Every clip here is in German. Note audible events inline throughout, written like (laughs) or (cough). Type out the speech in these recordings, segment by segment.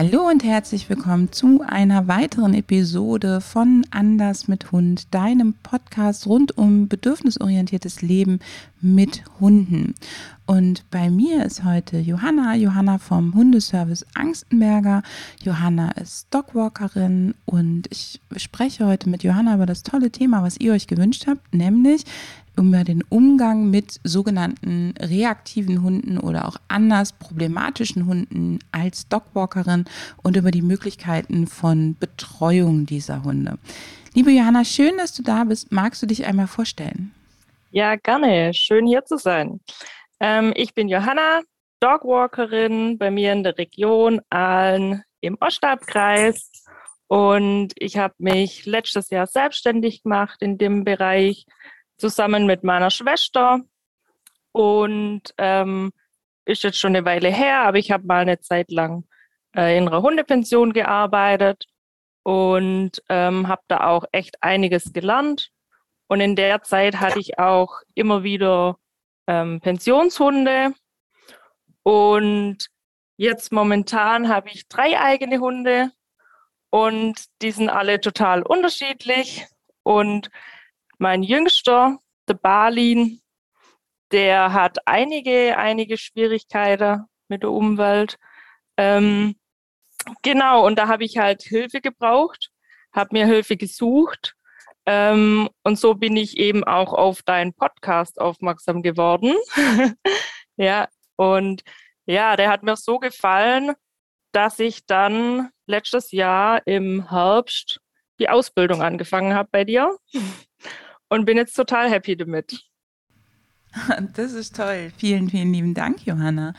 Hallo und herzlich willkommen zu einer weiteren Episode von Anders mit Hund, deinem Podcast rund um bedürfnisorientiertes Leben mit Hunden. Und bei mir ist heute Johanna, Johanna vom Hundeservice Angstenberger. Johanna ist Dogwalkerin und ich spreche heute mit Johanna über das tolle Thema, was ihr euch gewünscht habt, nämlich über den Umgang mit sogenannten reaktiven Hunden oder auch anders problematischen Hunden als Dogwalkerin und über die Möglichkeiten von Betreuung dieser Hunde. Liebe Johanna, schön, dass du da bist. Magst du dich einmal vorstellen? Ja, gerne. Schön hier zu sein. Ähm, ich bin Johanna, Dogwalkerin bei mir in der Region Aalen im Ostabkreis. Und ich habe mich letztes Jahr selbstständig gemacht in dem Bereich zusammen mit meiner Schwester. Und ähm, ist jetzt schon eine Weile her, aber ich habe mal eine Zeit lang äh, in einer Hundepension gearbeitet und ähm, habe da auch echt einiges gelernt. Und in der Zeit hatte ich auch immer wieder ähm, Pensionshunde. Und jetzt momentan habe ich drei eigene Hunde und die sind alle total unterschiedlich. Und mein Jüngster, der Balin, der hat einige, einige Schwierigkeiten mit der Umwelt. Ähm, genau, und da habe ich halt Hilfe gebraucht, habe mir Hilfe gesucht. Ähm, und so bin ich eben auch auf deinen Podcast aufmerksam geworden. (laughs) ja, und ja, der hat mir so gefallen, dass ich dann letztes Jahr im Herbst die Ausbildung angefangen habe bei dir und bin jetzt total happy damit. (laughs) Das ist toll. Vielen, vielen lieben Dank, Johanna.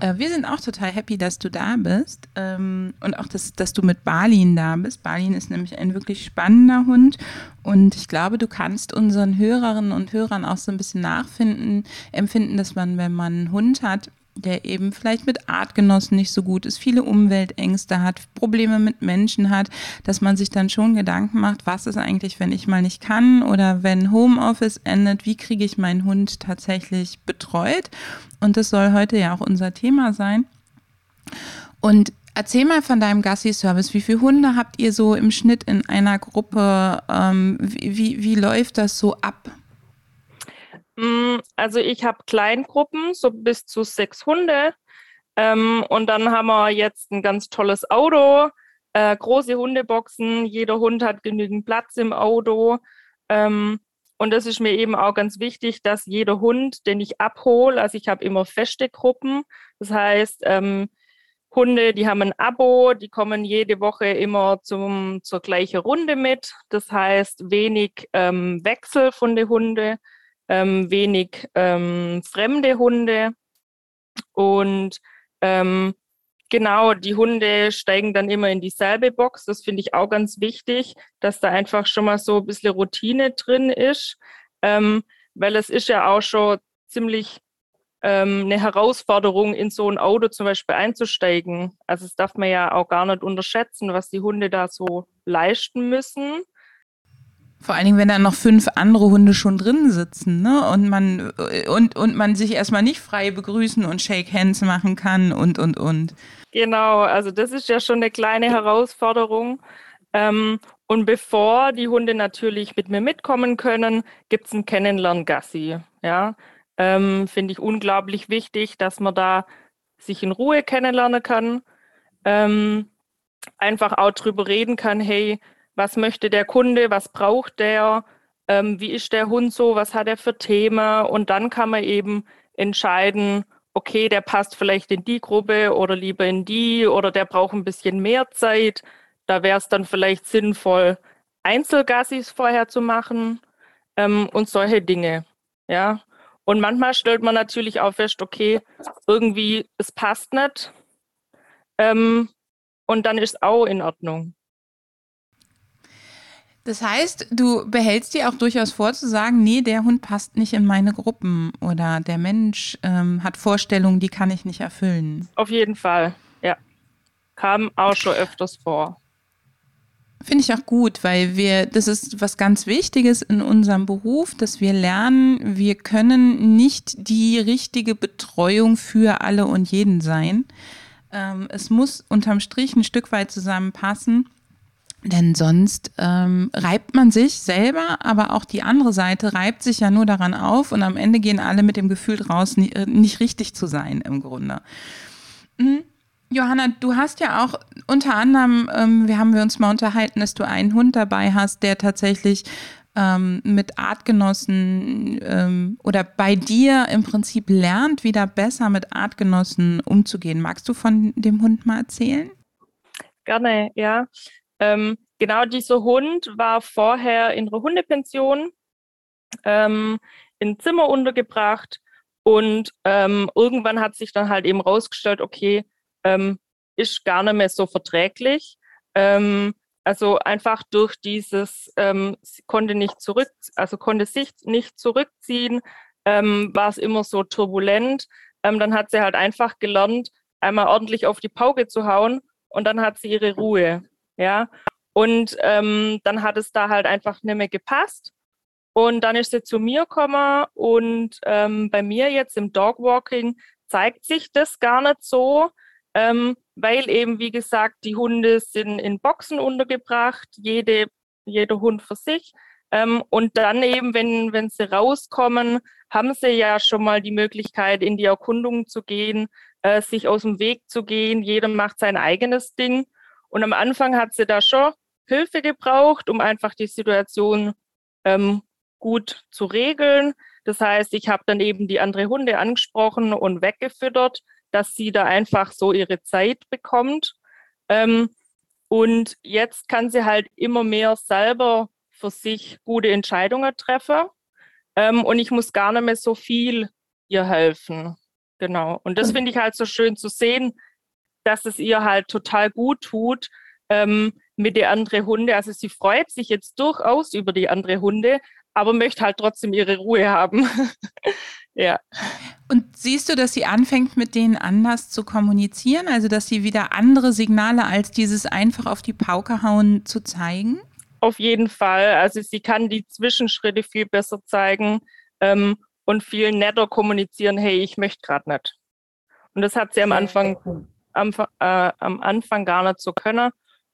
Äh, wir sind auch total happy, dass du da bist ähm, und auch, dass, dass du mit Balin da bist. Balin ist nämlich ein wirklich spannender Hund und ich glaube, du kannst unseren Hörerinnen und Hörern auch so ein bisschen nachfinden, empfinden, dass man, wenn man einen Hund hat, der eben vielleicht mit Artgenossen nicht so gut ist, viele Umweltängste hat, Probleme mit Menschen hat, dass man sich dann schon Gedanken macht, was ist eigentlich, wenn ich mal nicht kann oder wenn Homeoffice endet, wie kriege ich meinen Hund tatsächlich betreut? Und das soll heute ja auch unser Thema sein. Und Erzähl mal von deinem Gassi-Service. Wie viele Hunde habt ihr so im Schnitt in einer Gruppe? Ähm, wie, wie, wie läuft das so ab? Mm, also ich habe Kleingruppen, so bis zu sechs Hunde. Ähm, und dann haben wir jetzt ein ganz tolles Auto, äh, große Hundeboxen. Jeder Hund hat genügend Platz im Auto. Ähm, und das ist mir eben auch ganz wichtig, dass jeder Hund, den ich abhole, also ich habe immer feste Gruppen. Das heißt, ähm, Hunde, die haben ein Abo, die kommen jede Woche immer zum, zur gleichen Runde mit. Das heißt, wenig ähm, Wechsel von den Hunden ähm, wenig ähm, fremde Hunde und ähm, genau, die Hunde steigen dann immer in dieselbe Box. Das finde ich auch ganz wichtig, dass da einfach schon mal so ein bisschen Routine drin ist, ähm, weil es ist ja auch schon ziemlich ähm, eine Herausforderung, in so ein Auto zum Beispiel einzusteigen. Also das darf man ja auch gar nicht unterschätzen, was die Hunde da so leisten müssen. Vor allen Dingen, wenn da noch fünf andere Hunde schon drin sitzen, ne? Und man und, und man sich erstmal nicht frei begrüßen und Shake Hands machen kann und und und. Genau, also das ist ja schon eine kleine Herausforderung. Ähm, und bevor die Hunde natürlich mit mir mitkommen können, gibt es ein Kennenlern-Gassi. Ja, ähm, finde ich unglaublich wichtig, dass man da sich in Ruhe kennenlernen kann. Ähm, einfach auch drüber reden kann, hey, was möchte der Kunde, was braucht der, ähm, wie ist der Hund so, was hat er für Themen und dann kann man eben entscheiden, okay, der passt vielleicht in die Gruppe oder lieber in die oder der braucht ein bisschen mehr Zeit. Da wäre es dann vielleicht sinnvoll, Einzelgassis vorher zu machen ähm, und solche Dinge. Ja. Und manchmal stellt man natürlich auch fest, okay, irgendwie, es passt nicht. Ähm, und dann ist es auch in Ordnung. Das heißt, du behältst dir auch durchaus vor zu sagen, nee, der Hund passt nicht in meine Gruppen oder der Mensch ähm, hat Vorstellungen, die kann ich nicht erfüllen. Auf jeden Fall, ja. Kam auch schon öfters vor. Finde ich auch gut, weil wir, das ist was ganz Wichtiges in unserem Beruf, dass wir lernen, wir können nicht die richtige Betreuung für alle und jeden sein. Ähm, es muss unterm Strich ein Stück weit zusammenpassen. Denn sonst ähm, reibt man sich selber, aber auch die andere Seite reibt sich ja nur daran auf und am Ende gehen alle mit dem Gefühl raus, nicht, äh, nicht richtig zu sein im Grunde. Mhm. Johanna, du hast ja auch unter anderem, ähm, wir haben wir uns mal unterhalten, dass du einen Hund dabei hast, der tatsächlich ähm, mit Artgenossen ähm, oder bei dir im Prinzip lernt, wieder besser mit Artgenossen umzugehen. Magst du von dem Hund mal erzählen? Gerne, ja. Ähm, genau dieser Hund war vorher in einer Hundepension, ähm, in Zimmer untergebracht und ähm, irgendwann hat sich dann halt eben rausgestellt, okay, ähm, ist gar nicht mehr so verträglich. Ähm, also einfach durch dieses, ähm, konnte nicht zurück, also konnte sich nicht zurückziehen, ähm, war es immer so turbulent. Ähm, dann hat sie halt einfach gelernt, einmal ordentlich auf die Pauke zu hauen und dann hat sie ihre Ruhe. Ja. Und ähm, dann hat es da halt einfach nicht mehr gepasst. Und dann ist sie zu mir gekommen und ähm, bei mir jetzt im Dogwalking zeigt sich das gar nicht so, ähm, weil eben, wie gesagt, die Hunde sind in Boxen untergebracht, jede, jeder Hund für sich. Ähm, und dann eben, wenn, wenn sie rauskommen, haben sie ja schon mal die Möglichkeit, in die Erkundung zu gehen, äh, sich aus dem Weg zu gehen. Jeder macht sein eigenes Ding. Und am Anfang hat sie da schon Hilfe gebraucht, um einfach die Situation ähm, gut zu regeln. Das heißt, ich habe dann eben die andere Hunde angesprochen und weggefüttert dass sie da einfach so ihre Zeit bekommt. Ähm, und jetzt kann sie halt immer mehr selber für sich gute Entscheidungen treffen. Ähm, und ich muss gar nicht mehr so viel ihr helfen. Genau. Und das finde ich halt so schön zu sehen, dass es ihr halt total gut tut ähm, mit den anderen Hunde. Also sie freut sich jetzt durchaus über die andere Hunde, aber möchte halt trotzdem ihre Ruhe haben. (laughs) ja. Und siehst du, dass sie anfängt, mit denen anders zu kommunizieren? Also, dass sie wieder andere Signale als dieses einfach auf die Pauke hauen zu zeigen? Auf jeden Fall. Also, sie kann die Zwischenschritte viel besser zeigen ähm, und viel netter kommunizieren. Hey, ich möchte gerade nicht. Und das hat sie am Anfang, am, äh, am Anfang gar nicht so können.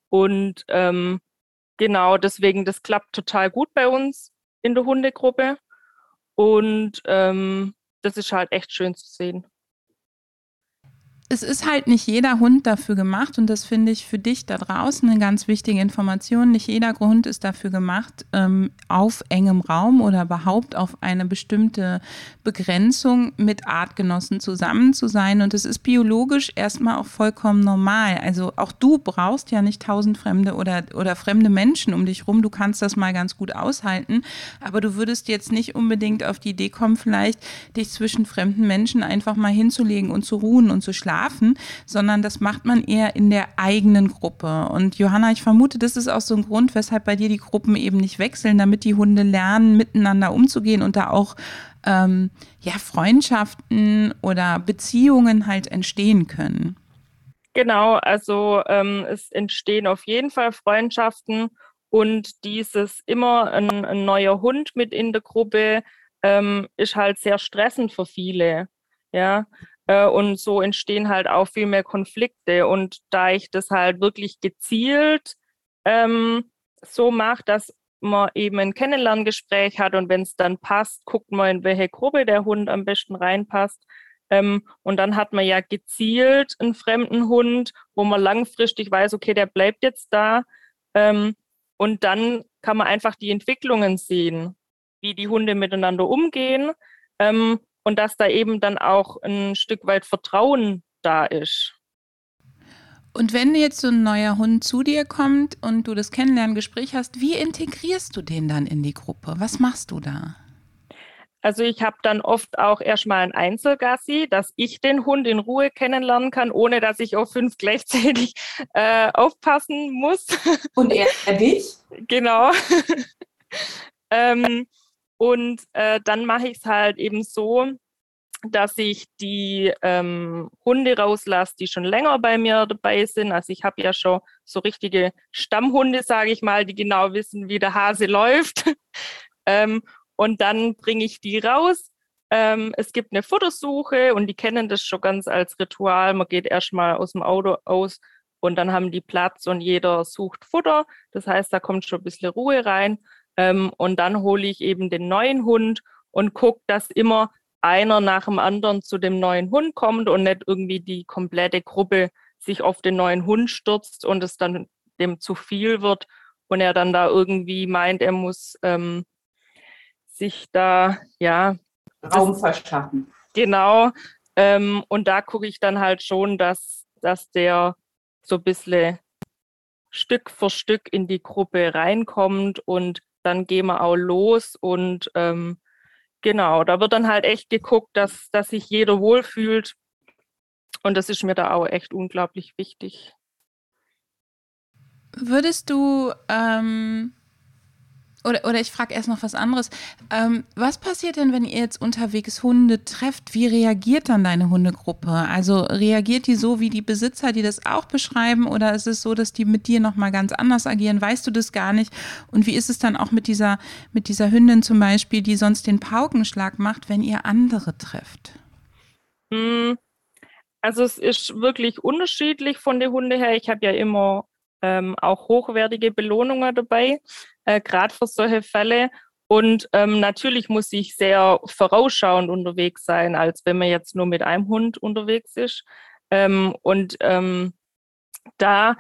Und ähm, genau deswegen, das klappt total gut bei uns in der Hundegruppe. Und ähm, das ist halt echt schön zu sehen es ist halt nicht jeder Hund dafür gemacht und das finde ich für dich da draußen eine ganz wichtige Information. Nicht jeder Hund ist dafür gemacht, ähm, auf engem Raum oder überhaupt auf eine bestimmte Begrenzung mit Artgenossen zusammen zu sein. Und es ist biologisch erstmal auch vollkommen normal. Also auch du brauchst ja nicht tausend fremde oder, oder fremde Menschen um dich rum. Du kannst das mal ganz gut aushalten. Aber du würdest jetzt nicht unbedingt auf die Idee kommen, vielleicht dich zwischen fremden Menschen einfach mal hinzulegen und zu ruhen und zu schlafen schlafen, sondern das macht man eher in der eigenen Gruppe. Und Johanna, ich vermute, das ist auch so ein Grund, weshalb bei dir die Gruppen eben nicht wechseln, damit die Hunde lernen, miteinander umzugehen und da auch ähm, ja, Freundschaften oder Beziehungen halt entstehen können. Genau, also ähm, es entstehen auf jeden Fall Freundschaften und dieses immer ein, ein neuer Hund mit in der Gruppe ähm, ist halt sehr stressend für viele. Ja, und so entstehen halt auch viel mehr Konflikte. Und da ich das halt wirklich gezielt ähm, so mache, dass man eben ein Kennenlerngespräch hat und wenn es dann passt, guckt man, in welche Gruppe der Hund am besten reinpasst. Ähm, und dann hat man ja gezielt einen fremden Hund, wo man langfristig weiß, okay, der bleibt jetzt da. Ähm, und dann kann man einfach die Entwicklungen sehen, wie die Hunde miteinander umgehen. Ähm, und dass da eben dann auch ein Stück weit Vertrauen da ist. Und wenn jetzt so ein neuer Hund zu dir kommt und du das Kennenlerngespräch hast, wie integrierst du den dann in die Gruppe? Was machst du da? Also ich habe dann oft auch erstmal ein Einzelgassi, dass ich den Hund in Ruhe kennenlernen kann, ohne dass ich auf fünf gleichzeitig (laughs) äh, aufpassen muss. Und er, er dich? (laughs) Genau. (laughs) ähm, und äh, dann mache ich es halt eben so, dass ich die ähm, Hunde rauslasse, die schon länger bei mir dabei sind. Also ich habe ja schon so richtige Stammhunde, sage ich mal, die genau wissen, wie der Hase (laughs) läuft. ähm, und dann bringe ich die raus. Ähm, es gibt eine Futtersuche und die kennen das schon ganz als Ritual. Man geht erstmal aus dem Auto aus und dann haben die Platz und jeder sucht Futter. Das heißt, da kommt schon ein bisschen Ruhe rein. Ähm, und dann hole ich eben den neuen Hund und gucke, dass immer einer nach dem anderen zu dem neuen Hund kommt und nicht irgendwie die komplette Gruppe sich auf den neuen Hund stürzt und es dann dem zu viel wird und er dann da irgendwie meint, er muss ähm, sich da, ja. Raum verschaffen. Genau. Ähm, und da gucke ich dann halt schon, dass, dass der so ein bisschen Stück für Stück in die Gruppe reinkommt und dann gehen wir auch los und ähm, Genau, da wird dann halt echt geguckt, dass, dass sich jeder wohlfühlt. Und das ist mir da auch echt unglaublich wichtig. Würdest du ähm, oder, oder ich frage erst noch was anderes. Ähm, was passiert denn, wenn ihr jetzt unterwegs Hunde trefft? Wie reagiert dann deine Hundegruppe? Also reagiert die so wie die Besitzer, die das auch beschreiben? Oder ist es so, dass die mit dir nochmal ganz anders agieren? Weißt du das gar nicht? Und wie ist es dann auch mit dieser, mit dieser Hündin zum Beispiel, die sonst den Paukenschlag macht, wenn ihr andere trefft? Hm, also es ist wirklich unterschiedlich von der Hunde her. Ich habe ja immer ähm, auch hochwertige Belohnungen dabei äh, gerade für solche Fälle. Und ähm, natürlich muss ich sehr vorausschauend unterwegs sein, als wenn man jetzt nur mit einem Hund unterwegs ist. Ähm, und ähm, da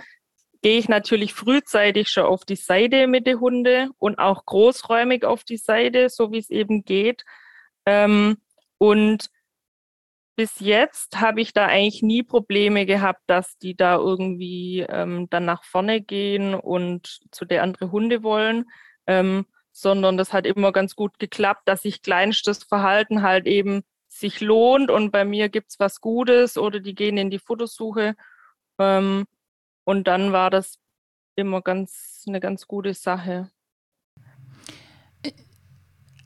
gehe ich natürlich frühzeitig schon auf die Seite mit den Hunden und auch großräumig auf die Seite, so wie es eben geht. Ähm, und bis jetzt habe ich da eigentlich nie Probleme gehabt, dass die da irgendwie ähm, dann nach vorne gehen und zu der andere Hunde wollen, ähm, sondern das hat immer ganz gut geklappt, dass sich kleinstes Verhalten halt eben sich lohnt und bei mir gibt es was Gutes oder die gehen in die Futtersuche ähm, und dann war das immer ganz eine ganz gute Sache.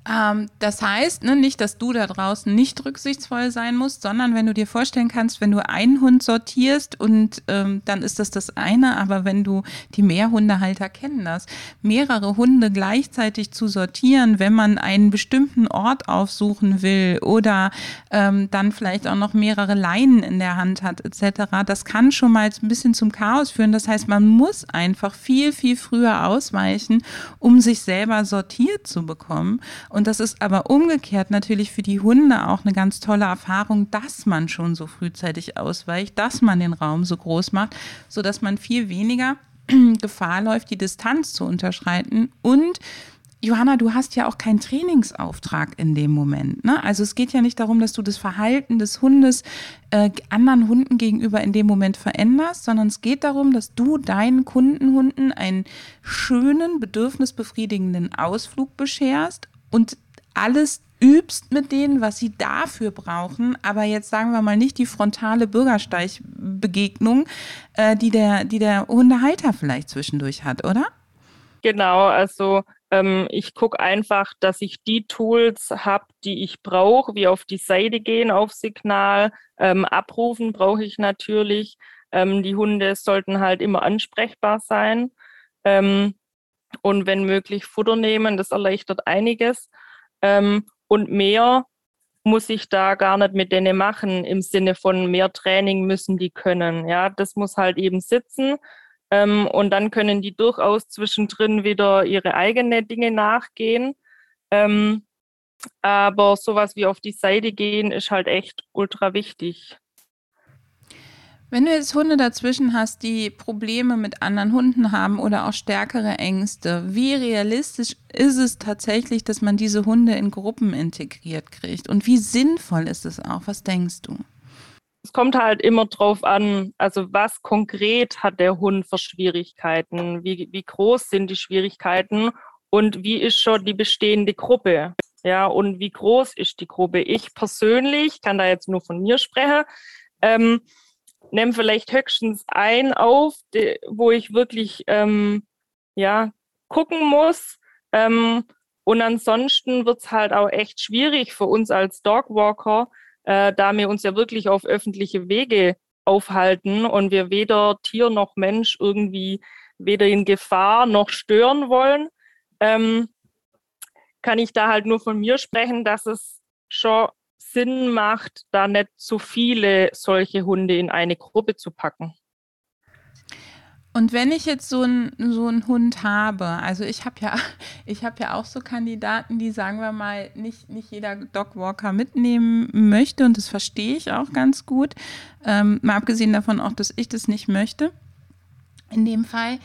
Ähm, das heißt, ne, nicht, dass du da draußen nicht rücksichtsvoll sein musst, sondern wenn du dir vorstellen kannst, wenn du einen Hund sortierst und ähm, dann ist das das eine, aber wenn du die Mehrhundehalter kennen das, mehrere Hunde gleichzeitig zu sortieren, wenn man einen bestimmten Ort aufsuchen will oder ähm, dann vielleicht auch noch mehrere Leinen in der Hand hat etc., das kann schon mal ein bisschen zum Chaos führen. Das heißt, man muss einfach viel, viel früher ausweichen, um sich selber sortiert zu bekommen. Und das ist aber umgekehrt natürlich für die Hunde auch eine ganz tolle Erfahrung, dass man schon so frühzeitig ausweicht, dass man den Raum so groß macht, sodass man viel weniger (clears throat) Gefahr läuft, die Distanz zu unterschreiten und Johanna, du hast ja auch keinen Trainingsauftrag in dem Moment. Ne? Also es geht ja nicht darum, dass du das Verhalten des Hundes äh, anderen Hunden gegenüber in dem Moment veränderst, sondern es geht darum, dass du deinen Kundenhunden einen schönen, bedürfnisbefriedigenden Ausflug bescherst und alles übst mit denen, was sie dafür brauchen, aber jetzt sagen wir mal nicht die frontale Bürgersteigbegegnung, äh, die, der, die der Hundehalter vielleicht zwischendurch hat, oder? Genau, also ähm, ich gucke einfach, dass ich die Tools habe, die ich brauche, wie auf die Seite gehen, auf Signal, ähm, abrufen brauche ich natürlich. Ähm, die Hunde sollten halt immer ansprechbar sein. Ähm, und wenn möglich Futter nehmen. Das erleichtert einiges. Ähm, und mehr muss ich da gar nicht mit denen machen, im Sinne von mehr Training müssen die können. Ja, das muss halt eben sitzen. Ähm, und dann können die durchaus zwischendrin wieder ihre eigenen Dinge nachgehen. Ähm, aber sowas wie auf die Seite gehen ist halt echt ultra wichtig. Wenn du jetzt Hunde dazwischen hast, die Probleme mit anderen Hunden haben oder auch stärkere Ängste, wie realistisch ist es tatsächlich, dass man diese Hunde in Gruppen integriert kriegt? Und wie sinnvoll ist es auch? Was denkst du? Es kommt halt immer drauf an, also was konkret hat der Hund für Schwierigkeiten? Wie, wie groß sind die Schwierigkeiten? Und wie ist schon die bestehende Gruppe? Ja, und wie groß ist die Gruppe? Ich persönlich kann da jetzt nur von mir sprechen. Ähm, nehme vielleicht höchstens ein auf, die, wo ich wirklich ähm, ja gucken muss. Ähm, und ansonsten wird es halt auch echt schwierig für uns als Dogwalker, äh, da wir uns ja wirklich auf öffentliche Wege aufhalten und wir weder Tier noch Mensch irgendwie weder in Gefahr noch stören wollen, ähm, kann ich da halt nur von mir sprechen, dass es schon Sinn macht, da nicht zu viele solche Hunde in eine Gruppe zu packen. Und wenn ich jetzt so einen so einen Hund habe, also ich habe ja, (laughs) ich ja auch so Kandidaten, die sagen wir mal nicht, nicht jeder Dogwalker mitnehmen möchte und das verstehe ich auch ganz gut. Ähm, mal abgesehen davon auch, dass ich das nicht möchte. In dem Fall.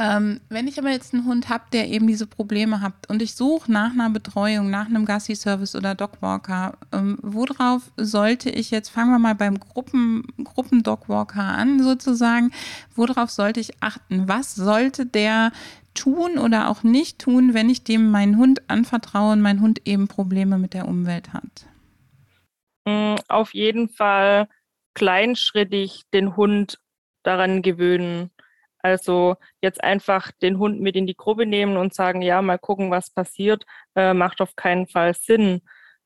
Ähm, wenn ich aber jetzt einen Hund habe, der eben diese Probleme hat und ich suche nach einer Betreuung, nach einem Gassi-Service oder Dogwalker, ähm, worauf sollte ich jetzt, fangen wir mal beim Gruppen, Gruppen-Dogwalker an sozusagen, worauf sollte ich achten? Was sollte der tun oder auch nicht tun, wenn ich dem meinen Hund anvertraue und mein Hund eben Probleme mit der Umwelt hat? Mm, auf jeden Fall kleinschrittig den Hund daran gewöhnen. Also jetzt einfach den Hund mit in die Gruppe nehmen und sagen, ja, mal gucken, was passiert, äh, macht auf keinen Fall Sinn.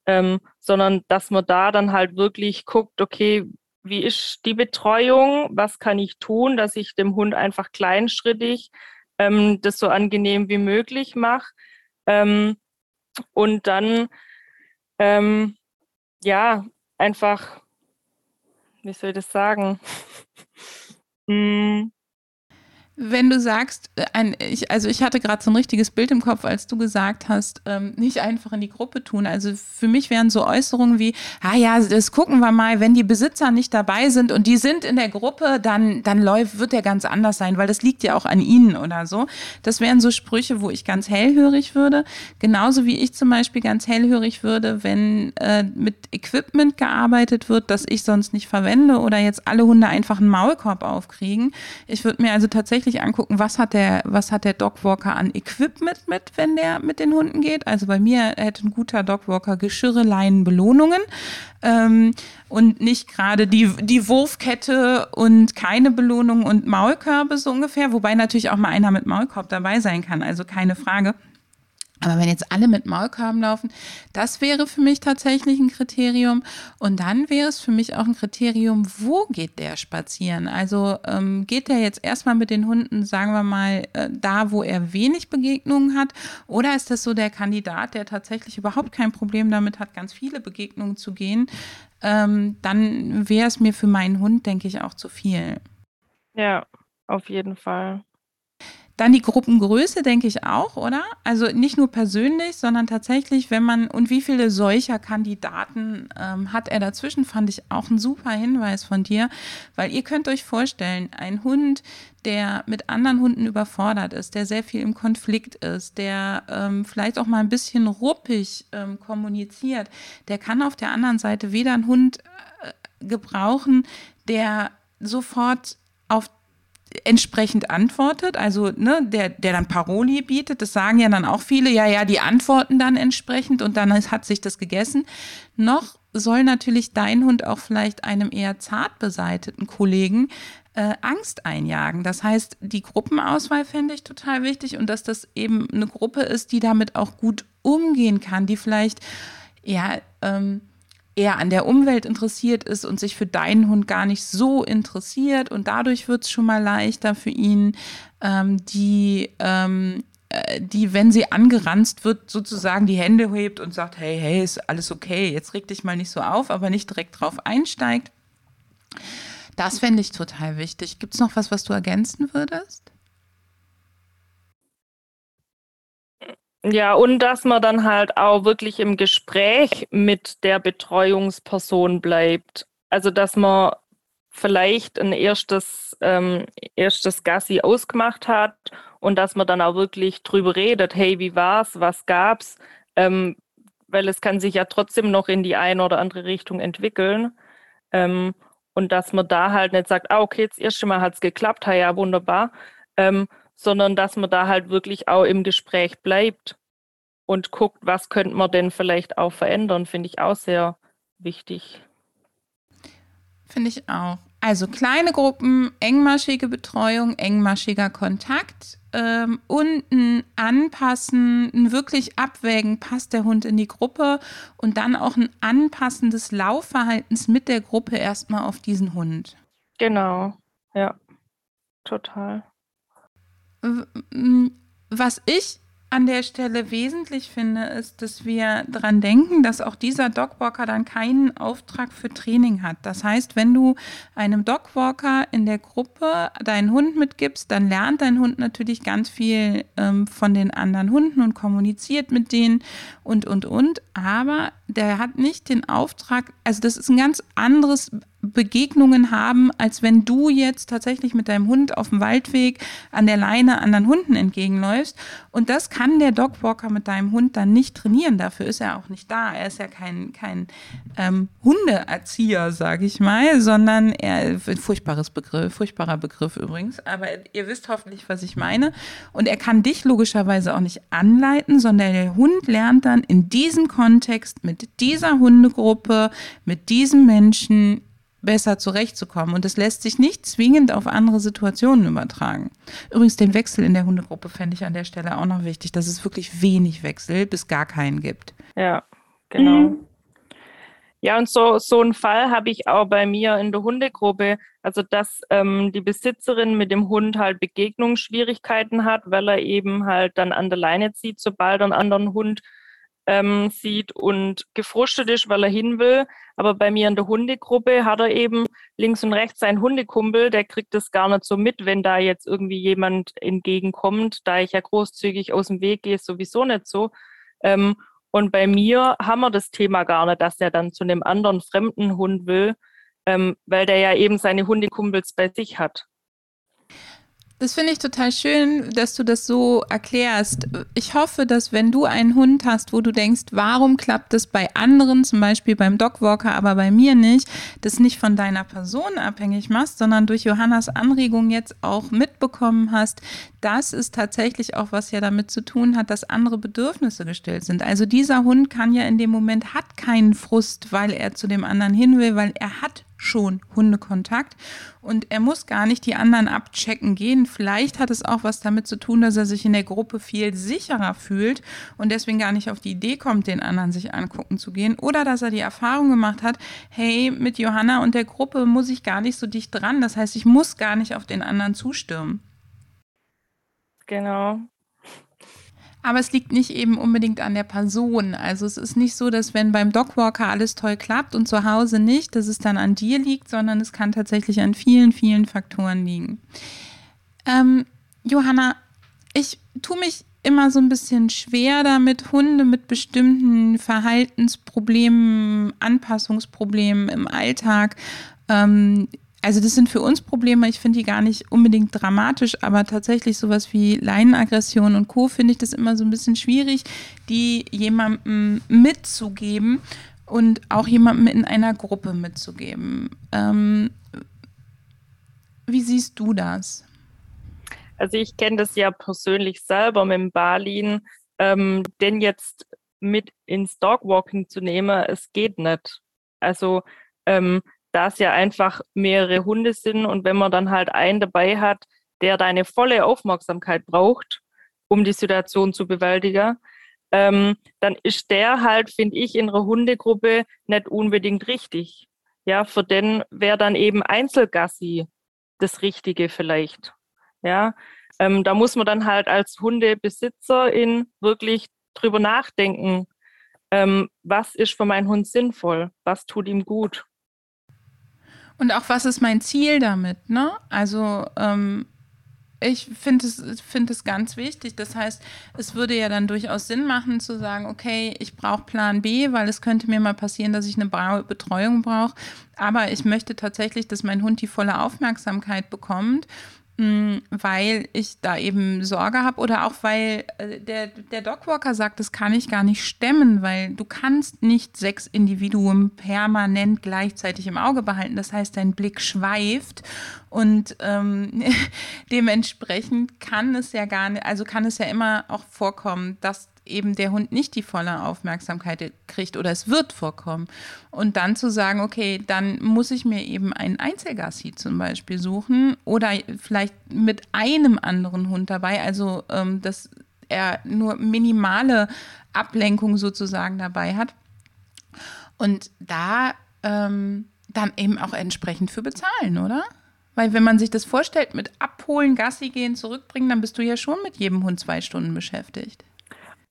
Ähm, sondern dass man da dann halt wirklich guckt, okay, wie ist die Betreuung, was kann ich tun, dass ich dem Hund einfach kleinschrittig ähm, das so angenehm wie möglich mache. Ähm, und dann, ähm, ja, einfach, wie soll ich das sagen? (laughs) hm, wenn du sagst, äh, ein, ich, also ich hatte gerade so ein richtiges Bild im Kopf, als du gesagt hast, ähm, nicht einfach in die Gruppe tun. Also für mich wären so Äußerungen wie, ah ja, das gucken wir mal, wenn die Besitzer nicht dabei sind und die sind in der Gruppe, dann, dann läuft, wird der ganz anders sein, weil das liegt ja auch an ihnen oder so. Das wären so Sprüche, wo ich ganz hellhörig würde. Genauso wie ich zum Beispiel ganz hellhörig würde, wenn äh, mit Equipment gearbeitet wird, das ich sonst nicht verwende oder jetzt alle Hunde einfach einen Maulkorb aufkriegen. Ich würde mir also tatsächlich tatsächlich angucken, was hat der, was hat der Dogwalker an Equipment mit, wenn der mit den Hunden geht. Also bei mir hätte ein guter Dogwalker Geschirre, Leinen, Belohnungen ähm, und nicht gerade die, die Wurfkette und keine Belohnung und Maulkörbe so ungefähr, wobei natürlich auch mal einer mit Maulkorb dabei sein kann, also keine Frage. Aber wenn jetzt alle mit Maulkorben laufen, das wäre für mich tatsächlich ein Kriterium. Und dann wäre es für mich auch ein Kriterium, wo geht der spazieren? Also ähm, geht der jetzt erstmal mit den Hunden, sagen wir mal, äh, da, wo er wenig Begegnungen hat? Oder ist das so der Kandidat, der tatsächlich überhaupt kein Problem damit hat, ganz viele Begegnungen zu gehen? Ähm, dann wäre es mir für meinen Hund, denke ich, auch zu viel. Ja, auf jeden Fall. Dann die Gruppengröße, denke ich auch, oder? Also nicht nur persönlich, sondern tatsächlich, wenn man, und wie viele solcher Kandidaten ähm, hat er dazwischen, fand ich auch ein super Hinweis von dir, weil ihr könnt euch vorstellen, ein Hund, der mit anderen Hunden überfordert ist, der sehr viel im Konflikt ist, der ähm, vielleicht auch mal ein bisschen ruppig ähm, kommuniziert, der kann auf der anderen Seite weder einen Hund äh, gebrauchen, der sofort auf entsprechend antwortet, also ne, der, der dann Paroli bietet, das sagen ja dann auch viele, ja, ja, die antworten dann entsprechend und dann hat sich das gegessen. Noch soll natürlich dein Hund auch vielleicht einem eher zart beseiteten Kollegen äh, Angst einjagen. Das heißt, die Gruppenauswahl fände ich total wichtig und dass das eben eine Gruppe ist, die damit auch gut umgehen kann, die vielleicht ja ähm, eher an der Umwelt interessiert ist und sich für deinen Hund gar nicht so interessiert und dadurch wird es schon mal leichter für ihn, ähm, die ähm, äh, die, wenn sie angeranzt wird, sozusagen die Hände hebt und sagt, hey, hey, ist alles okay, jetzt reg dich mal nicht so auf, aber nicht direkt drauf einsteigt. Das fände ich total wichtig. Gibt es noch was, was du ergänzen würdest? Ja, und dass man dann halt auch wirklich im Gespräch mit der Betreuungsperson bleibt. Also, dass man vielleicht ein erstes, ähm, erstes Gassi ausgemacht hat und dass man dann auch wirklich drüber redet, hey, wie war's, was gab's? Ähm, weil es kann sich ja trotzdem noch in die eine oder andere Richtung entwickeln. Ähm, und dass man da halt nicht sagt, ah, okay, das erste Mal hat's geklappt, ja, wunderbar, ähm, sondern dass man da halt wirklich auch im Gespräch bleibt und guckt, was könnte man denn vielleicht auch verändern, finde ich auch sehr wichtig. Finde ich auch. Also kleine Gruppen, engmaschige Betreuung, engmaschiger Kontakt ähm, und ein Anpassen, ein wirklich Abwägen, passt der Hund in die Gruppe und dann auch ein Anpassen des Laufverhaltens mit der Gruppe erstmal auf diesen Hund. Genau, ja, total. Was ich an der Stelle wesentlich finde, ist, dass wir daran denken, dass auch dieser Dogwalker dann keinen Auftrag für Training hat. Das heißt, wenn du einem Dogwalker in der Gruppe deinen Hund mitgibst, dann lernt dein Hund natürlich ganz viel ähm, von den anderen Hunden und kommuniziert mit denen und, und, und. Aber der hat nicht den Auftrag, also das ist ein ganz anderes Begegnungen haben, als wenn du jetzt tatsächlich mit deinem Hund auf dem Waldweg an der Leine anderen Hunden entgegenläufst. Und das kann der Dogwalker mit deinem Hund dann nicht trainieren. Dafür ist er auch nicht da. Er ist ja kein, kein ähm, Hundeerzieher, sage ich mal, sondern er, furchtbares Begriff, furchtbarer Begriff übrigens. Aber ihr wisst hoffentlich, was ich meine. Und er kann dich logischerweise auch nicht anleiten, sondern der Hund lernt dann in diesem Kontext mit dieser Hundegruppe, mit diesem Menschen besser zurechtzukommen. Und das lässt sich nicht zwingend auf andere Situationen übertragen. Übrigens, den Wechsel in der Hundegruppe fände ich an der Stelle auch noch wichtig, dass es wirklich wenig Wechsel bis gar keinen gibt. Ja, genau. Mhm. Ja, und so, so einen Fall habe ich auch bei mir in der Hundegruppe. Also, dass ähm, die Besitzerin mit dem Hund halt Begegnungsschwierigkeiten hat, weil er eben halt dann an der Leine zieht, sobald er einen anderen Hund ähm, sieht und gefrustet ist, weil er hin will. Aber bei mir in der Hundegruppe hat er eben links und rechts seinen Hundekumpel, der kriegt das gar nicht so mit, wenn da jetzt irgendwie jemand entgegenkommt, da ich ja großzügig aus dem Weg gehe, sowieso nicht so. Ähm, und bei mir haben wir das Thema gar nicht, dass er dann zu einem anderen fremden Hund will, ähm, weil der ja eben seine Hundekumpels bei sich hat. Das finde ich total schön, dass du das so erklärst. Ich hoffe, dass wenn du einen Hund hast, wo du denkst, warum klappt das bei anderen, zum Beispiel beim Dogwalker, aber bei mir nicht, das nicht von deiner Person abhängig machst, sondern durch Johannas Anregung jetzt auch mitbekommen hast, dass es tatsächlich auch was ja damit zu tun hat, dass andere Bedürfnisse gestellt sind. Also dieser Hund kann ja in dem Moment hat keinen Frust, weil er zu dem anderen hin will, weil er hat schon Hundekontakt und er muss gar nicht die anderen abchecken gehen. Vielleicht hat es auch was damit zu tun, dass er sich in der Gruppe viel sicherer fühlt und deswegen gar nicht auf die Idee kommt, den anderen sich angucken zu gehen oder dass er die Erfahrung gemacht hat, hey, mit Johanna und der Gruppe muss ich gar nicht so dicht dran. Das heißt, ich muss gar nicht auf den anderen zustürmen. Genau. Aber es liegt nicht eben unbedingt an der Person. Also es ist nicht so, dass wenn beim Dogwalker alles toll klappt und zu Hause nicht, dass es dann an dir liegt, sondern es kann tatsächlich an vielen, vielen Faktoren liegen. Ähm, Johanna, ich tue mich immer so ein bisschen schwer damit, Hunde mit bestimmten Verhaltensproblemen, Anpassungsproblemen im Alltag ähm, also das sind für uns Probleme, ich finde die gar nicht unbedingt dramatisch, aber tatsächlich sowas wie Leinenaggression und Co. finde ich das immer so ein bisschen schwierig, die jemandem mitzugeben und auch jemandem in einer Gruppe mitzugeben. Ähm, wie siehst du das? Also ich kenne das ja persönlich selber mit Balin, ähm, denn jetzt mit ins Dogwalking zu nehmen, es geht nicht. Also ähm, da es ja einfach mehrere Hunde sind und wenn man dann halt einen dabei hat, der deine volle Aufmerksamkeit braucht, um die Situation zu bewältigen, ähm, dann ist der halt, finde ich, in einer Hundegruppe nicht unbedingt richtig. Ja, für den wäre dann eben Einzelgassi das Richtige vielleicht. Ja, ähm, da muss man dann halt als Hundebesitzerin wirklich drüber nachdenken, ähm, was ist für meinen Hund sinnvoll, was tut ihm gut. Und auch, was ist mein Ziel damit? Ne? Also, ähm, ich finde es, find es ganz wichtig. Das heißt, es würde ja dann durchaus Sinn machen zu sagen, okay, ich brauche Plan B, weil es könnte mir mal passieren, dass ich eine Betreuung brauche. Aber ich möchte tatsächlich, dass mein Hund die volle Aufmerksamkeit bekommt. Mm, weil ich da eben Sorge habe oder auch weil äh, der, der Dogwalker sagt, das kann ich gar nicht stemmen, weil du kannst nicht sechs Individuen permanent gleichzeitig im Auge behalten. Das heißt, dein Blick schweift und ähm, (laughs) dementsprechend kann es ja gar nicht, also kann es ja immer auch vorkommen, dass eben der Hund nicht die volle Aufmerksamkeit kriegt oder es wird vorkommen. Und dann zu sagen, okay, dann muss ich mir eben einen Einzelgassi zum Beispiel suchen oder vielleicht mit einem anderen Hund dabei, also ähm, dass er nur minimale Ablenkung sozusagen dabei hat. Und da ähm, dann eben auch entsprechend für bezahlen, oder? Weil wenn man sich das vorstellt, mit Abholen, Gassi gehen, zurückbringen, dann bist du ja schon mit jedem Hund zwei Stunden beschäftigt.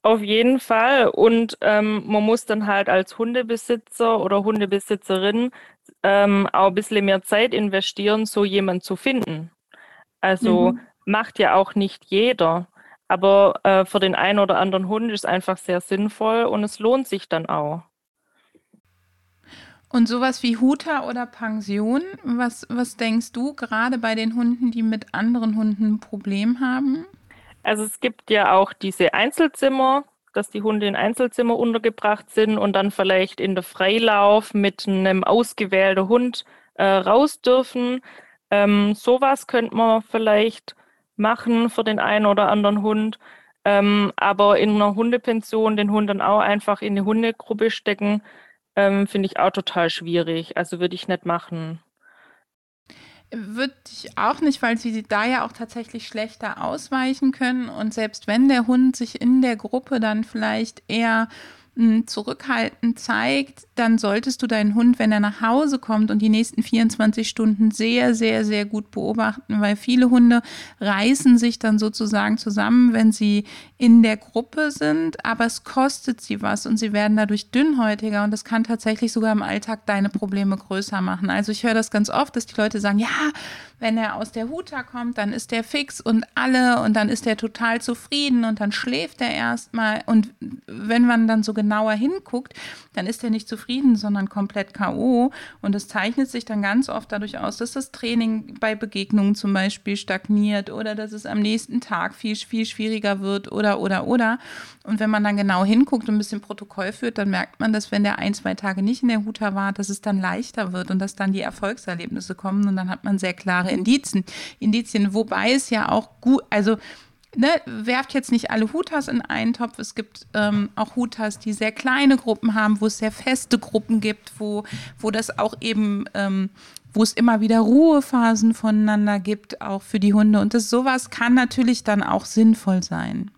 Auf jeden Fall. Und ähm, man muss dann halt als Hundebesitzer oder Hundebesitzerin ähm, auch ein bisschen mehr Zeit investieren, so jemanden zu finden. Also mhm. macht ja auch nicht jeder. Aber äh, für den einen oder anderen Hund ist es einfach sehr sinnvoll und es lohnt sich dann auch. Und sowas wie Huta oder Pension, was, was denkst du gerade bei den Hunden, die mit anderen Hunden ein Problem haben? Also es gibt ja auch diese Einzelzimmer, dass die Hunde in Einzelzimmer untergebracht sind und dann vielleicht in der Freilauf mit einem ausgewählten Hund äh, raus dürfen. Ähm, sowas könnte man vielleicht machen für den einen oder anderen Hund. Ähm, aber in einer Hundepension den Hund dann auch einfach in eine Hundegruppe stecken, ähm, finde ich auch total schwierig. Also würde ich nicht machen. Würde ich auch nicht, weil sie da ja auch tatsächlich schlechter ausweichen können. Und selbst wenn der Hund sich in der Gruppe dann vielleicht eher zurückhaltend zeigt, dann solltest du deinen Hund, wenn er nach Hause kommt und die nächsten 24 Stunden sehr, sehr, sehr gut beobachten, weil viele Hunde reißen sich dann sozusagen zusammen, wenn sie in der Gruppe sind, aber es kostet sie was und sie werden dadurch dünnhäutiger und das kann tatsächlich sogar im Alltag deine Probleme größer machen. Also ich höre das ganz oft, dass die Leute sagen, ja, wenn er aus der Huta kommt, dann ist der fix und alle und dann ist er total zufrieden und dann schläft er erstmal und wenn man dann so genauer hinguckt, dann ist er nicht zufrieden, sondern komplett K.O. Und es zeichnet sich dann ganz oft dadurch aus, dass das Training bei Begegnungen zum Beispiel stagniert oder dass es am nächsten Tag viel, viel schwieriger wird oder, oder, oder. Und wenn man dann genau hinguckt und ein bisschen Protokoll führt, dann merkt man, dass wenn der ein, zwei Tage nicht in der Huta war, dass es dann leichter wird und dass dann die Erfolgserlebnisse kommen und dann hat man sehr klare Indizien. Indizien, wobei es ja auch gut, also ne, werft jetzt nicht alle Hutas in einen Topf. Es gibt ähm, auch Hutas, die sehr kleine Gruppen haben, wo es sehr feste Gruppen gibt, wo, wo das auch eben, ähm, wo es immer wieder Ruhephasen voneinander gibt, auch für die Hunde. Und das sowas kann natürlich dann auch sinnvoll sein.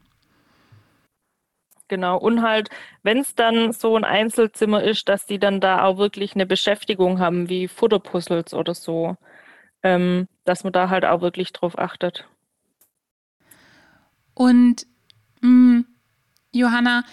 Genau, und halt, wenn es dann so ein Einzelzimmer ist, dass die dann da auch wirklich eine Beschäftigung haben, wie Futterpuzzles oder so, ähm, dass man da halt auch wirklich drauf achtet. Und mh, mm, Johanna,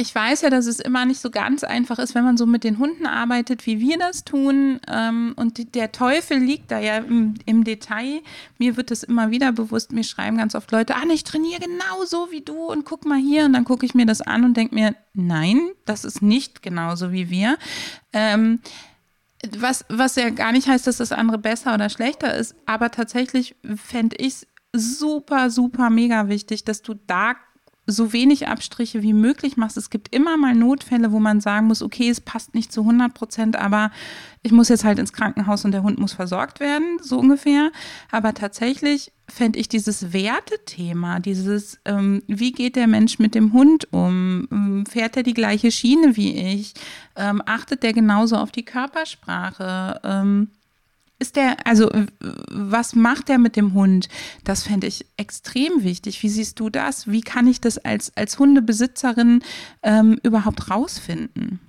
ich weiß ja, dass es immer nicht so ganz einfach ist, wenn man so mit den Hunden arbeitet, wie wir das tun. Ähm, und der Teufel liegt da ja im, im, Detail. Mir wird es immer wieder bewusst. Mir schreiben ganz oft Leute an, ich trainiere genauso wie du und guck mal hier. Und dann gucke ich mir das an und denke mir, nein, das ist nicht genauso wie wir. Ähm, was, was ja gar nicht heißt, dass das andere besser oder schlechter ist, aber tatsächlich fände ich es super, super mega wichtig, dass du da so wenig Abstriche wie möglich machst. Es gibt immer mal Notfälle, wo man sagen muss, okay, es passt nicht zu 100 Prozent, aber ich muss jetzt halt ins Krankenhaus und der Hund muss versorgt werden, so ungefähr. Aber tatsächlich fände ich dieses Wertethema, dieses, ähm, wie geht der Mensch mit dem Hund um? Ähm, fährt er die gleiche Schiene wie ich? Ähm, achtet der genauso auf die Körpersprache? Ist der, also was macht der mit dem Hund? Das fände ich extrem wichtig. Wie siehst du das? Wie kann ich das als, als Hundebesitzerin ähm, überhaupt rausfinden?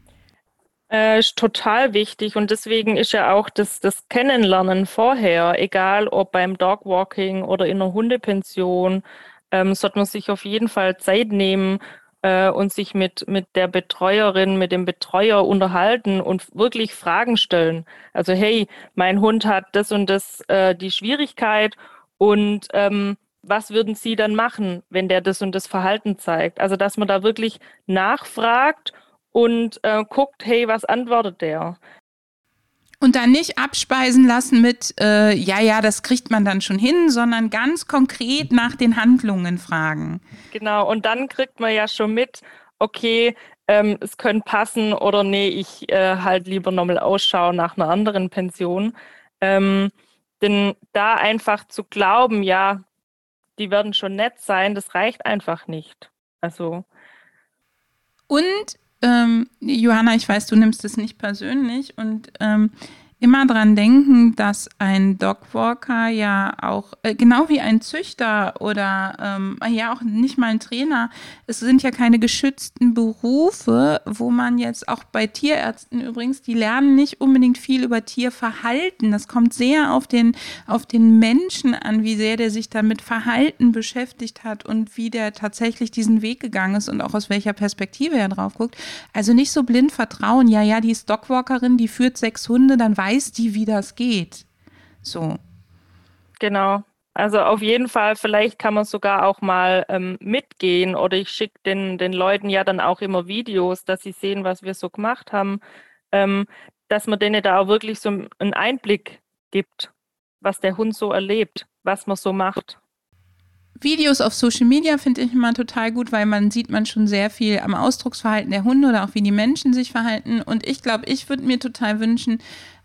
Äh, ist total wichtig und deswegen ist ja auch das, das Kennenlernen vorher, egal ob beim Dogwalking oder in einer Hundepension, ähm, sollte man sich auf jeden Fall Zeit nehmen, äh, und sich mit, mit der Betreuerin, mit dem Betreuer unterhalten und wirklich Fragen stellen. Also, hey, mein Hund hat das und das äh, die Schwierigkeit und ähm, was würden Sie dann machen, wenn der das und das Verhalten zeigt? Also, dass man da wirklich nachfragt und äh, guckt, hey, was antwortet der? Und dann nicht abspeisen lassen mit, äh, ja, ja, das kriegt man dann schon hin, sondern ganz konkret nach den Handlungen fragen. Genau, und dann kriegt man ja schon mit, okay, ähm, es könnte passen oder nee, ich äh, halt lieber nochmal Ausschau nach einer anderen Pension. Ähm, denn da einfach zu glauben, ja, die werden schon nett sein, das reicht einfach nicht. Also. Und Johanna, ich weiß, du nimmst es nicht persönlich und ähm, immer dran denken, dass ein Dogwalker ja auch, äh, genau wie ein Züchter oder ähm, ja auch nicht mal ein Trainer, es sind ja keine geschützten Berufe, wo man jetzt auch bei Tierärzten übrigens, die lernen nicht unbedingt viel über Tierverhalten. Das kommt sehr auf den, auf den Menschen an, wie sehr der sich damit Verhalten beschäftigt hat und wie der tatsächlich diesen Weg gegangen ist und auch aus welcher Perspektive er drauf guckt. Also nicht so blind vertrauen, ja, ja, die ist Dogwalkerin, die führt sechs Hunde, dann weiß weiß die, wie das geht. So. Genau. Also auf jeden Fall, vielleicht kann man sogar auch mal ähm, mitgehen oder ich schicke den, den Leuten ja dann auch immer Videos, dass sie sehen, was wir so gemacht haben, ähm, dass man denen da auch wirklich so einen Einblick gibt, was der Hund so erlebt, was man so macht. Videos auf Social Media finde ich immer total gut, weil man sieht man schon sehr viel am Ausdrucksverhalten der Hunde oder auch wie die Menschen sich verhalten. Und ich glaube, ich würde mir total wünschen,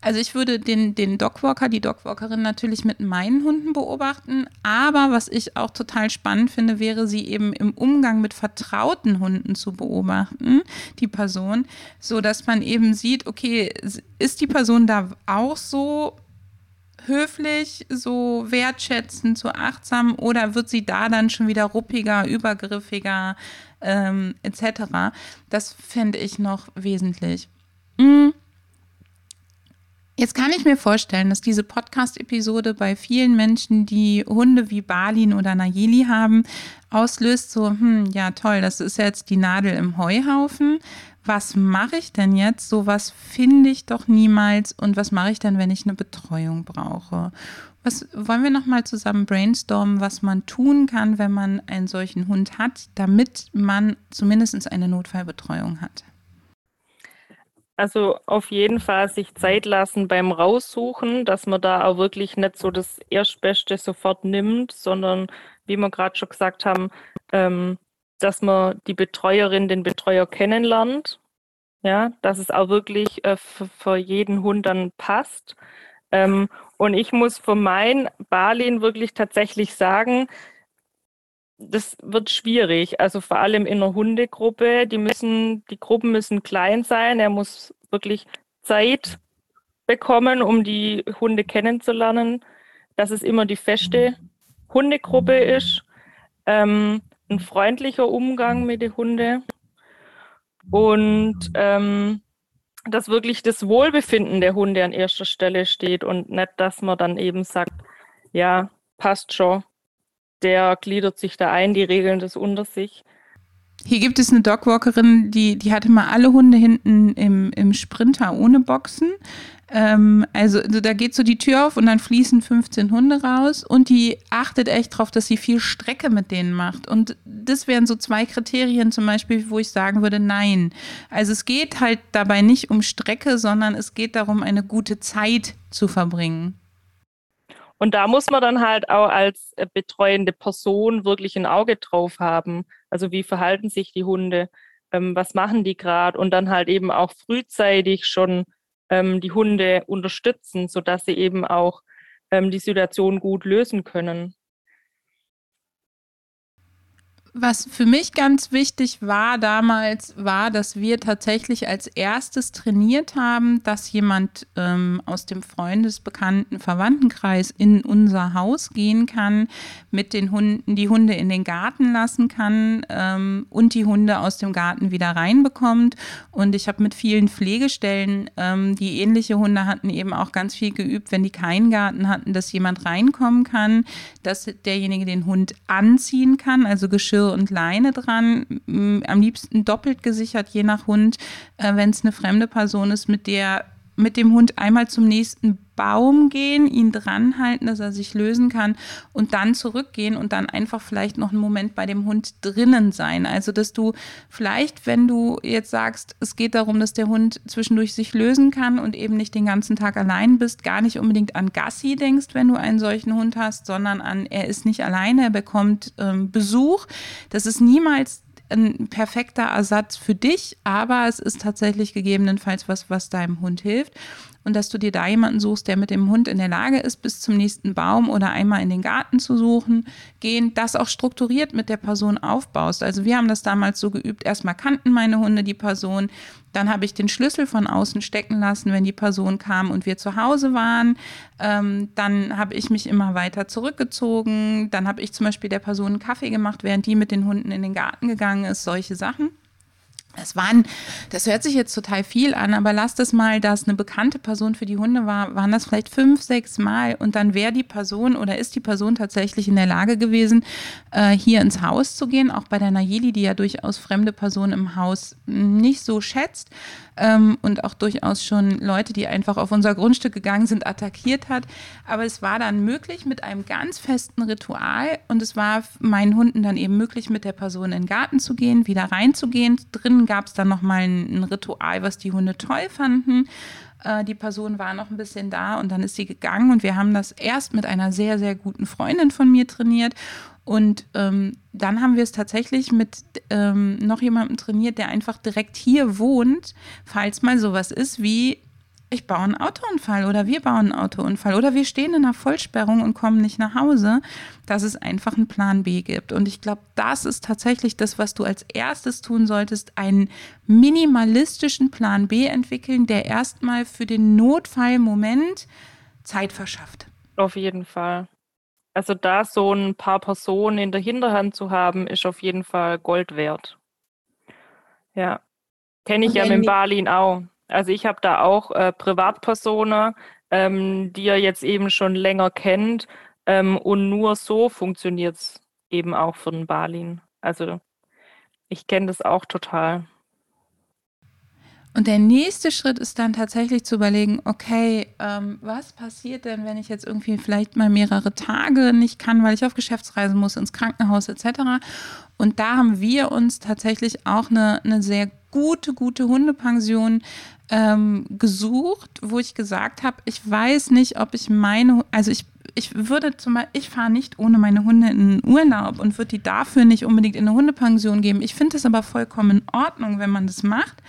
also ich würde den, den Dogwalker, die Dogwalkerin natürlich mit meinen Hunden beobachten. Aber was ich auch total spannend finde, wäre sie eben im Umgang mit vertrauten Hunden zu beobachten, die Person, so dass man eben sieht, okay, ist die Person da auch so höflich, so wertschätzend, so achtsam oder wird sie da dann schon wieder ruppiger, übergriffiger ähm, etc.? Das fände ich noch wesentlich. Mm. Jetzt kann ich mir vorstellen, dass diese Podcast-Episode bei vielen Menschen, die Hunde wie Balin oder Nayeli haben, auslöst so, hm, ja toll, das ist jetzt die Nadel im Heuhaufen was mache ich denn jetzt? So was finde ich doch niemals. Und was mache ich denn, wenn ich eine Betreuung brauche? Was wollen wir noch mal zusammen brainstormen, was man tun kann, wenn man einen solchen Hund hat, damit man zumindest eine Notfallbetreuung hat? Also auf jeden Fall sich Zeit lassen beim Raussuchen, dass man da auch wirklich nicht so das Erstbeste sofort nimmt, sondern wie wir gerade schon gesagt haben, ähm, dass man die Betreuerin, den Betreuer kennenlernt. Ja, dass es auch wirklich äh, für, jeden Hund dann passt. Ähm, und ich muss für mein Barlin wirklich tatsächlich sagen, das wird schwierig. Also vor allem in einer Hundegruppe, die müssen, die Gruppen müssen klein sein. Er muss wirklich Zeit bekommen, um die Hunde kennenzulernen, dass es immer die feste Hundegruppe ist. Ähm, ein freundlicher Umgang mit den Hunden und ähm, dass wirklich das Wohlbefinden der Hunde an erster Stelle steht und nicht, dass man dann eben sagt, ja, passt schon, der gliedert sich da ein, die regeln das unter sich. Hier gibt es eine Dogwalkerin, die, die hatte mal alle Hunde hinten im, im Sprinter ohne Boxen. Ähm, also, also da geht so die Tür auf und dann fließen 15 Hunde raus und die achtet echt darauf, dass sie viel Strecke mit denen macht. Und das wären so zwei Kriterien zum Beispiel, wo ich sagen würde, nein. Also es geht halt dabei nicht um Strecke, sondern es geht darum, eine gute Zeit zu verbringen. Und da muss man dann halt auch als äh, betreuende Person wirklich ein Auge drauf haben. Also wie verhalten sich die Hunde? Ähm, was machen die gerade? Und dann halt eben auch frühzeitig schon ähm, die Hunde unterstützen, sodass sie eben auch ähm, die Situation gut lösen können. Was für mich ganz wichtig war damals, war, dass wir tatsächlich als erstes trainiert haben, dass jemand ähm, aus dem Freundesbekannten Verwandtenkreis in unser Haus gehen kann, mit den Hunden, die Hunde in den Garten lassen kann ähm, und die Hunde aus dem Garten wieder reinbekommt. Und ich habe mit vielen Pflegestellen, ähm, die ähnliche Hunde hatten, eben auch ganz viel geübt, wenn die keinen Garten hatten, dass jemand reinkommen kann, dass derjenige den Hund anziehen kann, also Geschirr Geschirr und Leine dran, am liebsten doppelt gesichert, je nach Hund, äh, wenn es eine fremde Person ist, mit der mit dem Hund einmal zum nächsten Baum gehen, ihn dranhalten, dass er sich lösen kann und dann zurückgehen und dann einfach vielleicht noch einen Moment bei dem Hund drinnen sein. Also, dass du vielleicht, wenn du jetzt sagst, es geht darum, dass der Hund zwischendurch sich lösen kann und eben nicht den ganzen Tag allein bist, gar nicht unbedingt an Gassi denkst, wenn du einen solchen Hund hast, sondern an, er ist nicht alleine, er bekommt ähm, Besuch. Das ist niemals ein perfekter Ersatz für dich, aber es ist tatsächlich gegebenenfalls was, was deinem Hund hilft. und dass du dir da jemanden suchst, der mit dem Hund in der Lage ist, bis zum nächsten Baum oder einmal in den Garten zu suchen, gehen, das auch strukturiert mit der Person aufbaust. Also wir haben das damals so geübt, erstmal kannten meine Hunde die Person, dann habe ich den Schlüssel von außen stecken lassen, wenn die Person kam und wir zu Hause waren. Ähm, dann habe ich mich immer weiter zurückgezogen. Dann habe ich zum Beispiel der Person einen Kaffee gemacht, während die mit den Hunden in den Garten gegangen ist. Solche Sachen. Es waren, das hört sich jetzt total viel an, aber lasst es mal, dass eine bekannte Person für die Hunde war, waren das vielleicht fünf, sechs Mal und dann wäre die Person oder ist die Person tatsächlich in der Lage gewesen, äh, hier ins Haus zu gehen, auch bei der Nayeli, die ja durchaus fremde Personen im Haus nicht so schätzt ähm, und auch durchaus schon Leute, die einfach auf unser Grundstück gegangen sind, attackiert hat. Aber es war dann möglich mit einem ganz festen Ritual und es war meinen Hunden dann eben möglich, mit der Person in den Garten zu gehen, wieder reinzugehen. Drinnen gab es dann nochmal ein, ein Ritual, was die Hunde toll fanden äh, die Person war noch ein bisschen da und dann ist sie gegangen und wir haben das erst mit einer sehr, sehr guten Freundin von mir trainiert und ähm, dann haben wir es tatsächlich mit ähm, noch jemandem trainiert, der einfach direkt hier wohnt, falls mal sowas ist wie ich baue einen Autounfall oder wir bauen einen Autounfall oder wir stehen in einer Vollsperrung und kommen nicht nach Hause, dass es einfach einen Plan B gibt. Und ich glaube, das ist tatsächlich das, was du als erstes tun solltest, einen minimalistischen Plan B entwickeln, der erstmal für den Notfallmoment Zeit verschafft. Auf jeden Fall. Also da so ein paar Personen in der Hinterhand zu haben, ist auf jeden Fall Gold wert. Ja. Kenne ich ja mit Berlin auch. Also ich habe da auch äh, Privatpersonen, ähm, die ihr jetzt eben schon länger kennt. Ähm, und nur so funktioniert es eben auch für den Balin. Also ich kenne das auch total. Und der nächste Schritt ist dann tatsächlich zu überlegen, okay, ähm, was passiert denn, wenn ich jetzt irgendwie vielleicht mal mehrere Tage nicht kann, weil ich auf Geschäftsreise muss, ins Krankenhaus etc. Und da haben wir uns tatsächlich auch eine, eine sehr gute, gute Hundepension ähm, gesucht, wo ich gesagt habe, ich weiß nicht, ob ich meine, also ich ich würde zum Beispiel, ich fahre nicht ohne meine Hunde in den Urlaub und würde die dafür nicht unbedingt in eine Hundepension geben. Ich finde es aber vollkommen in Ordnung, wenn man das macht.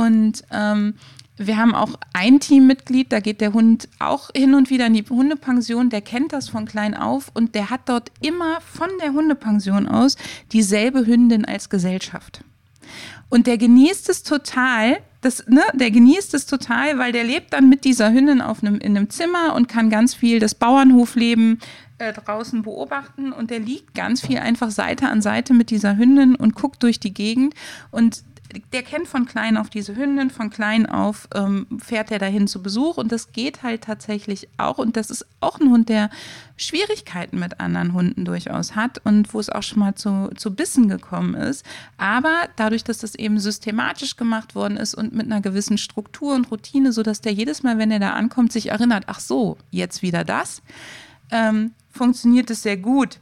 Und ähm, wir haben auch ein Teammitglied, da geht der Hund auch hin und wieder in die Hundepension, der kennt das von klein auf und der hat dort immer von der Hundepension aus dieselbe Hündin als Gesellschaft. Und der genießt es total, das, ne, der genießt es total, weil der lebt dann mit dieser Hündin auf einem, in einem Zimmer und kann ganz viel das Bauernhofleben äh, draußen beobachten. Und der liegt ganz viel einfach Seite an Seite mit dieser Hündin und guckt durch die Gegend. Und der kennt von klein auf diese Hündin, von klein auf ähm, fährt er dahin zu Besuch und das geht halt tatsächlich auch und das ist auch ein Hund, der Schwierigkeiten mit anderen Hunden durchaus hat und wo es auch schon mal zu, zu Bissen gekommen ist. Aber dadurch, dass das eben systematisch gemacht worden ist und mit einer gewissen Struktur und Routine, sodass der jedes Mal, wenn er da ankommt, sich erinnert, ach so, jetzt wieder das, ähm, funktioniert es sehr gut.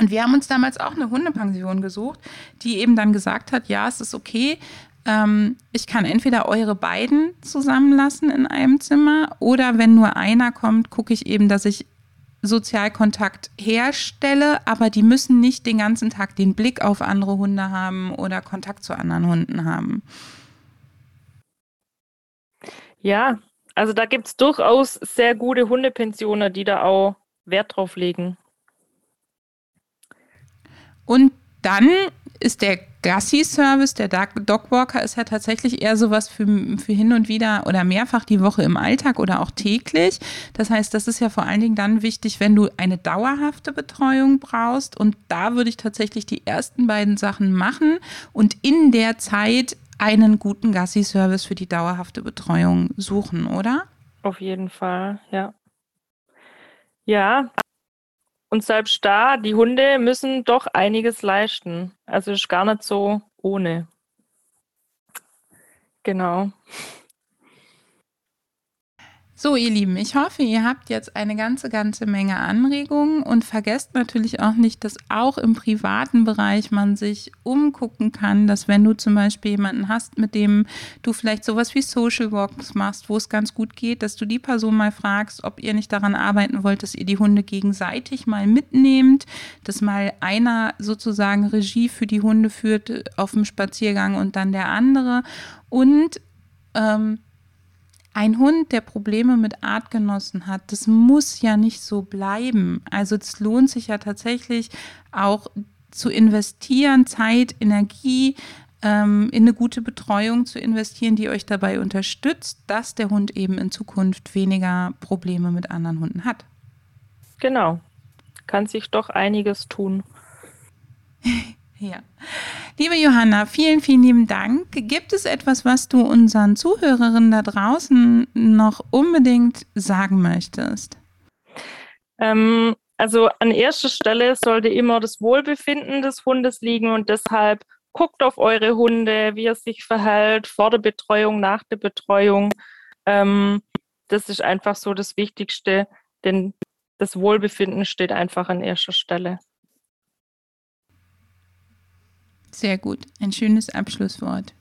Und wir haben uns damals auch eine Hundepension gesucht, die eben dann gesagt hat, ja, es ist okay, ähm, ich kann entweder eure beiden zusammenlassen in einem Zimmer oder wenn nur einer kommt, gucke ich eben, dass ich Sozialkontakt herstelle, aber die müssen nicht den ganzen Tag den Blick auf andere Hunde haben oder Kontakt zu anderen Hunden haben. Ja, also da gibt es durchaus sehr gute Hundepensionen, die da auch Wert drauf legen. Und dann ist der Gassi-Service, der Dogwalker ist ja tatsächlich eher sowas für, für hin und wieder oder mehrfach die Woche im Alltag oder auch täglich. Das heißt, das ist ja vor allen Dingen dann wichtig, wenn du eine dauerhafte Betreuung brauchst. Und da würde ich tatsächlich die ersten beiden Sachen machen und in der Zeit einen guten Gassi-Service für die dauerhafte Betreuung suchen, oder? Auf jeden Fall, ja. Ja, und selbst da, die Hunde müssen doch einiges leisten. Also ist gar nicht so ohne. Genau. So, ihr Lieben, ich hoffe, ihr habt jetzt eine ganze, ganze Menge Anregungen und vergesst natürlich auch nicht, dass auch im privaten Bereich man sich umgucken kann, dass wenn du zum Beispiel jemanden hast, mit dem du vielleicht sowas wie Social Walks machst, wo es ganz gut geht, dass du die Person mal fragst, ob ihr nicht daran arbeiten wollt, dass ihr die Hunde gegenseitig mal mitnehmt, dass mal einer sozusagen Regie für die Hunde führt auf dem Spaziergang und dann der andere. Und ähm, ein Hund, der Probleme mit Artgenossen hat, das muss ja nicht so bleiben. Also es lohnt sich ja tatsächlich auch zu investieren, Zeit, Energie, ähm, in eine gute Betreuung zu investieren, die euch dabei unterstützt, dass der Hund eben in Zukunft weniger Probleme mit anderen Hunden hat. Genau. Kann sich doch einiges tun. (laughs) ja. Liebe Johanna, vielen, vielen lieben Dank. Gibt es etwas, was du unseren Zuhörerinnen da draußen noch unbedingt sagen möchtest? Ähm, also an erster Stelle sollte immer das Wohlbefinden des Hundes liegen und deshalb guckt auf eure Hunde, wie er sich verhält, vor der Betreuung, nach der Betreuung. Ähm, das ist einfach so das Wichtigste, denn das Wohlbefinden steht einfach an erster Stelle. Sehr gut, ein schönes Abschlusswort.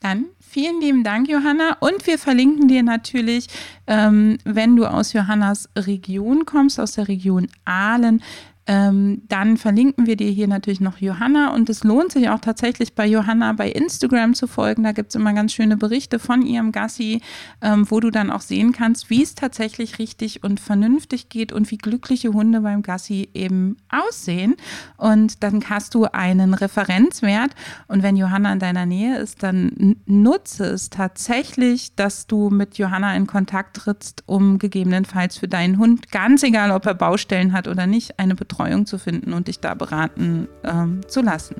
Dann vielen lieben Dank, Johanna. Und wir verlinken dir natürlich, ähm, wenn du aus Johannas Region kommst, aus der Region Aalen, ähm, dann verlinken wir dir hier natürlich noch Johanna und es lohnt sich auch tatsächlich bei Johanna bei Instagram zu folgen. Da gibt es immer ganz schöne Berichte von ihrem Gassi, ähm, wo du dann auch sehen kannst, wie es tatsächlich richtig und vernünftig geht und wie glückliche Hunde beim Gassi eben aussehen. Und dann hast du einen Referenzwert und wenn Johanna in deiner Nähe ist, dann nutze es tatsächlich, dass du mit Johanna in Kontakt trittst, um gegebenenfalls für deinen Hund, ganz egal ob er Baustellen hat oder nicht, eine Betreuung Betreuung zu finden und dich da beraten ähm, zu lassen.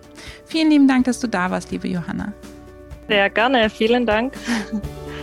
Vielen lieben Dank, dass du da warst, liebe Johanna. Sehr gerne, vielen Dank. (laughs)